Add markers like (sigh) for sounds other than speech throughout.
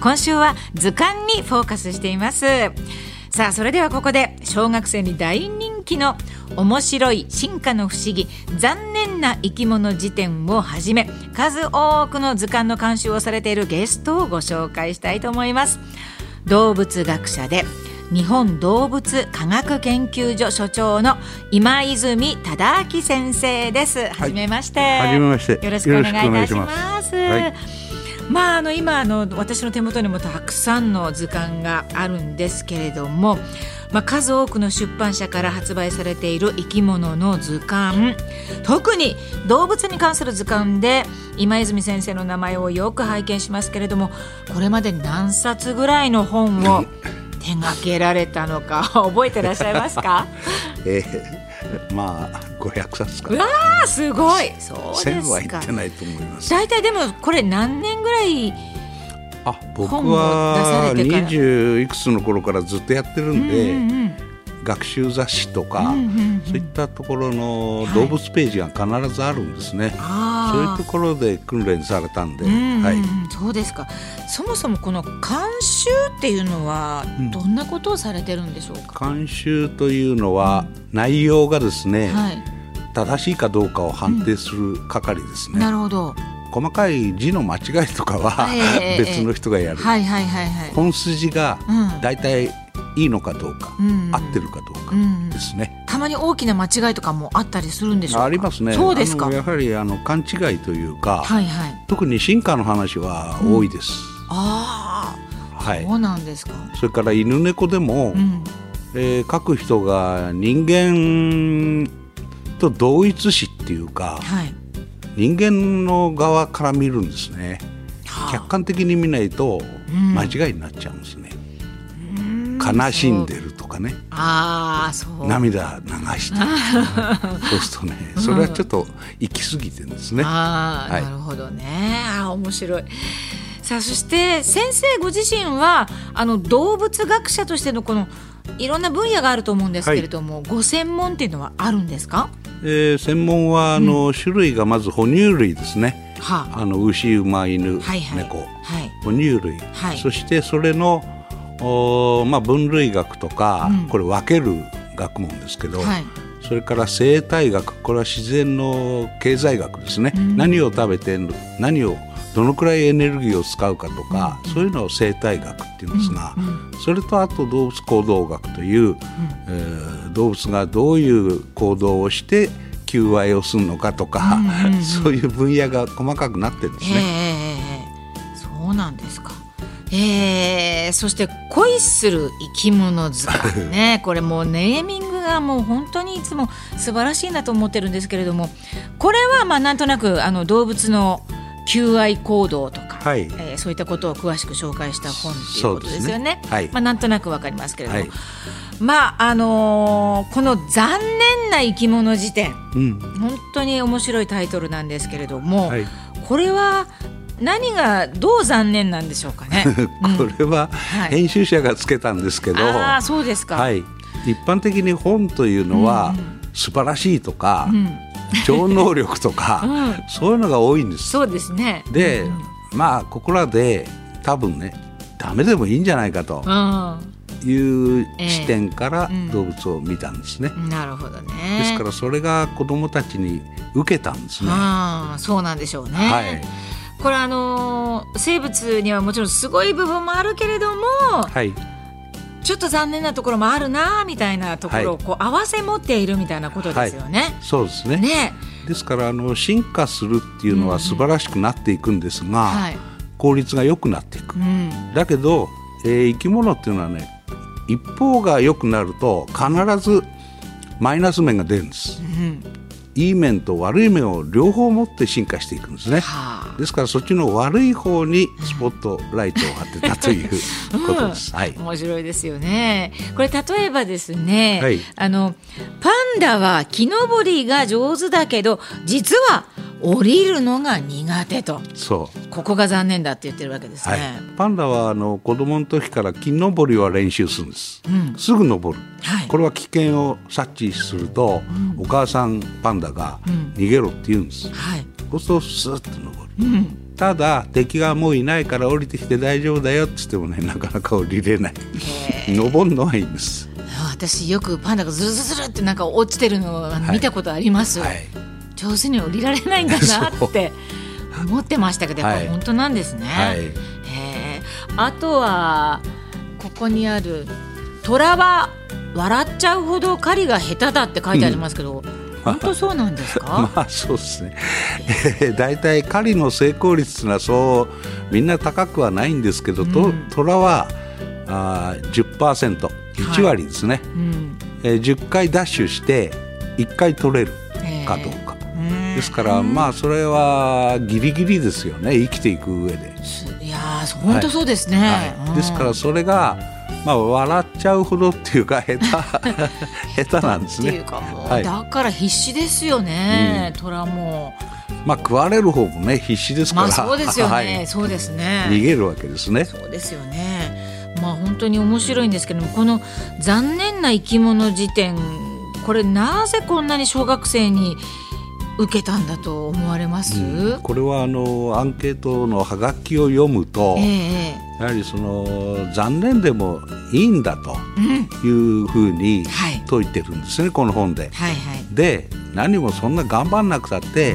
今週は図鑑にフォーカスしていますさあそれではここで小学生に大人気の面白い進化の不思議残念な生き物辞典をはじめ数多くの図鑑の監修をされているゲストをご紹介したいと思います動物学者で日本動物科学研究所所長の今泉忠明先生です。はじめまして。はじめまして。よろしくお願いいたします。はいまあ、あの今あの私の手元にもたくさんの図鑑があるんですけれども、まあ、数多くの出版社から発売されている生き物の図鑑。特に動物に関する図鑑で今泉先生の名前をよく拝見しますけれどもこれまでに何冊ぐらいの本を (laughs) 手がけられたのか覚えてらっしゃいますか、(laughs) えー、まあ500冊かわあすごい。そうですか。は言ってないと思います。大体でもこれ何年ぐらいあ僕は20いくつの頃からずっとやってるんで、うんうんうん。学習雑誌とか、うんうんうん、そういったところの動物ページが必ずあるんですね、はい、そういうところで訓練されたんで、うんうん、はい、そうですか。そもそもこの監修っていうのはどんなことをされてるんでしょうか、うん、監修というのは内容がですね、はい、正しいかどうかを判定する係ですね、うん、なるほど。細かい字の間違いとかは、(laughs) えー、別の人がやる、はいはいはいはい、本筋がだいたいいいのかどうか、うん、合ってるかどうかですね、うん、たまに大きな間違いとかもあったりするんでしょうありますね。そうですか。やはりあの勘違いというか、はいはい、特に進化の話は多いです、うん、ああ、はい、そうなんですか。それから犬猫でも、うん、えー、書く人が人間と同一視っていうか、はい、人間の側から見るんですね、はあ、客観的に見ないと間違いになっちゃうんですね、悲しんでるとかね。あそう。涙流して (laughs) そうするとねそれはちょっと行き過ぎてるんですね。あはい、なるほどね。あ面白いさあそして先生ご自身はあの動物学者としてのこのいろんな分野があると思うんですけれども、はい、ご専門っていうのはあるんですか、えー、専門はあの、うん、種類がまず哺乳類ですね、は。あ、あの牛馬犬、はいはい、猫、はい、哺乳類、はい、そしてそれのお、まあ、分類学とか、うん、これ分ける学問ですけど、はい、それから生態学これは自然の経済学ですね、うん、何を食べて何をどのくらいエネルギーを使うかとか、うん、そういうのを生態学っていうんですが、それとあと動物行動学という、えー、動物がどういう行動をして求愛をするのかとか、(laughs) そういう分野が細かくなってるんですね。そうなんですか。えー、そして恋する生き物図鑑ね。(laughs) これもうネーミングがもう本当にいつも素晴らしいなと思ってるんですけれどもこれはまあなんとなくあの動物の求愛行動とか、はい、えー、そういったことを詳しく紹介した本っていうことですよね。ね。はい、まあ、なんとなくわかりますけれども、はい、まああのー、この「残念な生き物辞典」うん、本当に面白いタイトルなんですけれども、はい、これは何がどう残念なんでしょうかね。(laughs) これは編集者がつけたんですけど、ああそうですか。はい。一般的に本というのは、素晴らしいとか、うん、超能力とか、うん、そういうのが多いんです。そうですね。で、うん、まあここらで多分ねダメでもいいんじゃないかと。いう視点から動物を見たんですね。えー、なるほどね。ですからそれが子どもたちに受けたんですね。ああ、そうなんでしょうね。はい。これあのー、生物にはもちろんすごい部分もあるけれども、はい、ちょっと残念なところもあるなみたいなところをこう合わせ持っているみたいなことですよね。はい、そうですね。ね。ですからあの進化するっていうのは素晴らしくなっていくんですが、うんうん、効率が良くなっていく。うん、だけど、えー、生き物っていうのはね一方が良くなると必ずマイナス面が出るんです。うんいい面と悪い面を両方持って進化していくんですね。はあ、ですからそっちの悪い方にスポットライトを当てたということです。うん、はい。面白いですよね。これ例えばですね、はい、あのパンダは木登りが上手だけど実は降りるのが苦手と。そう。ここが残念だって言ってるわけですね、はい、パンダはあの子供の時から木登りは練習するんです、うん、すぐ登る、はい、これは危険を察知すると、うん、お母さんパンダが逃げろって言うんです、はい、そうするとスーッと登る、うん、ただ敵がもういないから降りてきて大丈夫だよって言ってもねなかなか降りれない。登るのはいいんです。私よくパンダがズルズルってなんか落ちてるのを見たことあります、はい。はい、上手に降りられないんだなって思ってましたけどやっぱ本当なんですね、はい、あとはここにある「虎は笑っちゃうほど狩りが下手だ」って書いてありますけど、うん。本当そうなんですか？(laughs) まあそうですね。だいたい狩りの成功率はそうみんな高くはないんですけど、うん、虎はあ10%、1割ですね。はいうん、えー、10回ダッシュして1回取れるかどうか。えー、ですからまあそれはギリギリですよね生きていく上で。いや本当そうですね。はいはい、ですからそれがまあ、笑っちゃうほどっていうか下手 (laughs) 下手なんですね。っていうかもう、はい、だから必死ですよね、うん、虎も。まあ食われる方もね必死ですから。まあそうですよね、はい、そうですね。逃げるわけですね。そうですよね。まあ本当に面白いんですけどもこの残念な生き物辞典これなぜこんなに小学生に受けたんだと思われます、うん、これはあのアンケートのハガキを読むと、えー、やはりその残念でもいいんだというふうに説いてるんですね、うん、この本で。はいはい、で何もそんな頑張んなくたって、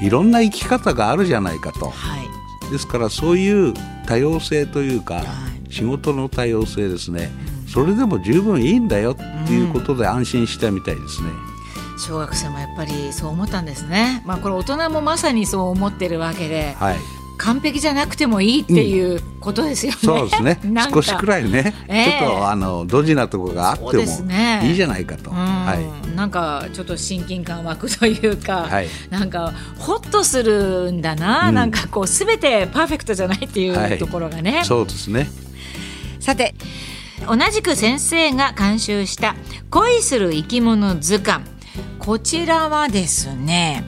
うん、いろんな生き方があるじゃないかと。はい、ですからそういう多様性というか、はい、仕事の多様性ですね、それでも十分いいんだよっていうことで安心したみたいですね。小学生もやっぱりそう思ったんですね。まあこれ大人もまさにそう思ってるわけで、はい、完璧じゃなくてもいいっていうことですよね。うん、そうですね。(laughs) 少しくらいね、えー、ちょっとあのドジなところがあってもいいじゃないかと。ね、はい。なんかちょっと親近感湧くというか、はい、なんかホッとするんだな、うん、なんかこうすべてパーフェクトじゃないっていうところがね。はい、そうですね。さて。同じく先生が監修した「恋する生き物図鑑」こちらはですね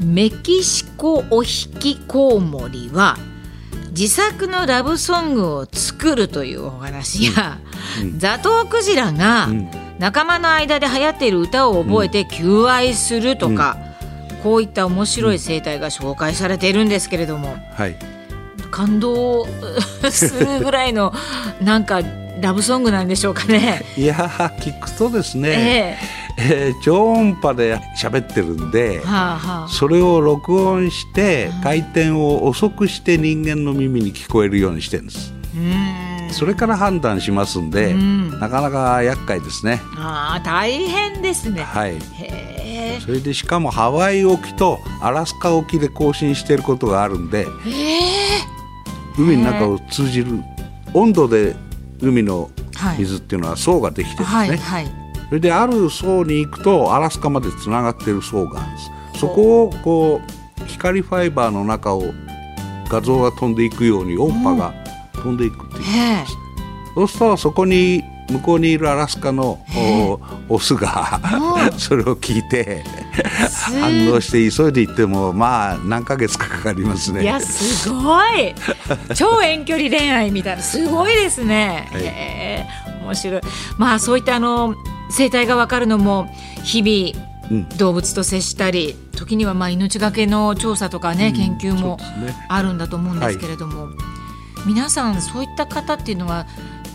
メキシコお引きコウモリは自作のラブソングを作るというお話や、うん、ザトウクジラが仲間の間で流行っている歌を覚えて求愛するとか、うん、こういった面白い生態が紹介されているんですけれども、はい、感動するぐらいの (laughs) なんかラブソングなんでしょうかね。いや聞くとですね、えーえー、超音波で喋ってるんで、はあはあ、それを録音して回転を遅くして人間の耳に聞こえるようにしてるんです。それから判断しますんで、んなかなか厄介ですね。ああ、大変ですね。はい。それでしかもハワイ沖とアラスカ沖で更新していることがあるんで、海の中を通じる温度で海の水っていうのは層ができてるんですね。はいはいそれである層に行くとアラスカまでつながってる層があるんです。そこをこう光ファイバーの中を画像が飛んでいくように音波が飛んでいくっていうそうするとそこに向こうにいるアラスカのオスが (laughs) それを聞いて反応して急いで行ってもまあ何ヶ月かかかりますね。いやすごい。(laughs) 超遠距離恋愛みたいな。すごいですね、はい、え。ー、面白い。まあそういったあの生態が分かるのも日々動物と接したり、うん、時にはまあ命がけの調査とかね、うん、研究もあるんだと思うんですけれども、はい、皆さんそういった方っていうのは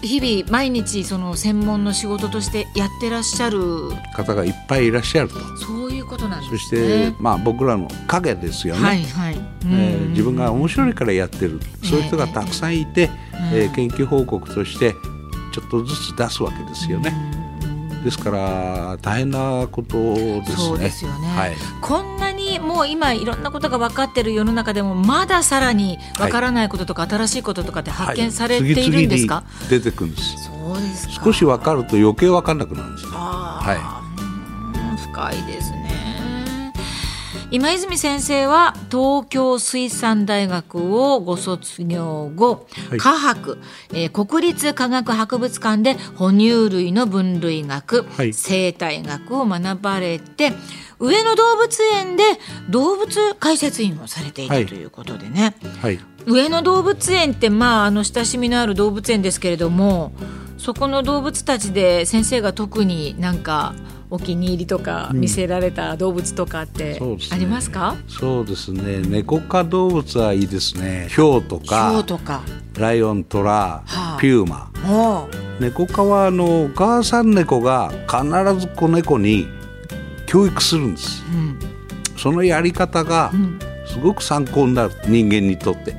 日々毎日その専門の仕事としてやってらっしゃる方がいっぱいいらっしゃると。そういうことなんですね。そしてまあ僕らの影ですよね、はいはい。えー、自分が面白いからやってる、そういう人がたくさんいて、えー、えー、研究報告としてちょっとずつ出すわけですよね。ですから大変なことですね。そうですよね、はい、こんなにもう今いろんなことが分かっている世の中でもまださらに分からないこととか、新しいこととかって発見されているんですか、はい、出てくるんです。そうです少し分かると余計分かんなくなるんですね。はい、深いですね。今泉先生は東京水産大学をご卒業後、はい、科博、えー、国立科学博物館で哺乳類の分類学、はい、生態学を学ばれて上野動物園で動物解説員をされていたということでね、はい、上野動物園ってまああの親しみのある動物園ですけれどもそこの動物たちで先生が特になんかお気に入りとか見せられた動物とかってありますか、うん、そうですね。猫科動物はいいですね。ヒョウとか。とか。ライオントラ、はあ、ピューマ。猫科はあのお母さん猫が必ず子猫に教育するんです、うん、そのやり方がすごく参考になる。人間にとって、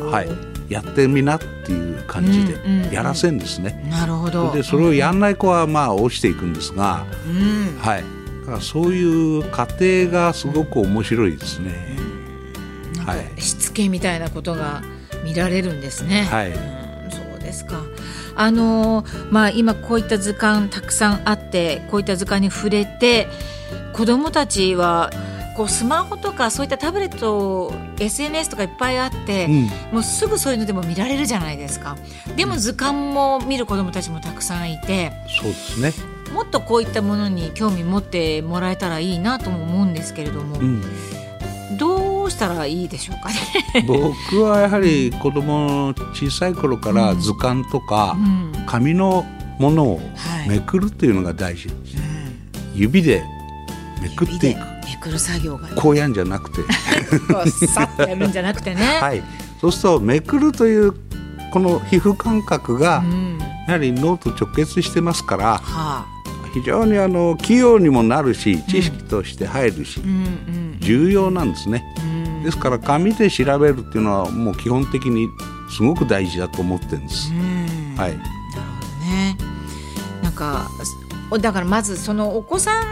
はい。やってみなっていう感じでやらせんですね。なるほどでそれをやんない子はまあ落ちていくんですが、うん、はい、だからそういう過程がすごく面白いですね。はい、しつけみたいなことが見られるんですね。はい、そうですか。あのまあ今こういった図鑑たくさんあってこういった図鑑に触れて子どもたちはこうスマホとかそういったタブレット SNS とかいっぱいあって、うん、もうすぐそういうのでも見られるじゃないですか。でも図鑑も見る子どもたちもたくさんいてそうですね。もっとこういったものに興味持ってもらえたらいいなとも思うんですけれども、うん、どうしたらいいでしょうかね。僕はやはり子供小さい頃から図鑑とか紙のものをめくるっていうのが大事、はい、指でめくっていくめくる作業が、ね、こうやんじゃなくて。さっとやるんじゃなくてね。(laughs) はい。そうするとめくるというこの皮膚感覚が、やはり脳と直結してますから、はあ、非常にあの器用にもなるし知識として入るし、うん、重要なんですね、うん、ですから紙で調べるっていうのはもう基本的にすごく大事だと思ってるんです、はい。なるほどね。なんかだからまずそのお子さん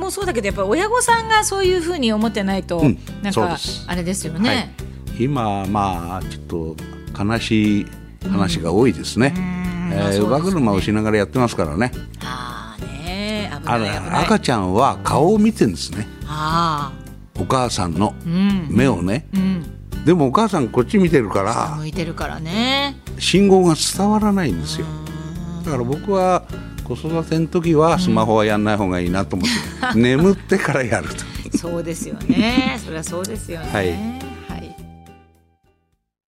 もそうだけどやっぱ親御さんがそういうふうに思ってないと、うん、なんかあれですよね、はい、今まあちょっと悲しい話が多いですね、うん、えー、乳母車をしながらやってますからね。ああね危ない赤ちゃんは顔を見てるんですね。あお母さんの目をね、うん、でもお母さんこっち見てるから向いてるからね。信号が伝わらないんですよ。だから僕は子育ての時はスマホはやんない方がいいなと思って、うん、眠ってからやると。(laughs) そうですよね。それはそうですよね、はい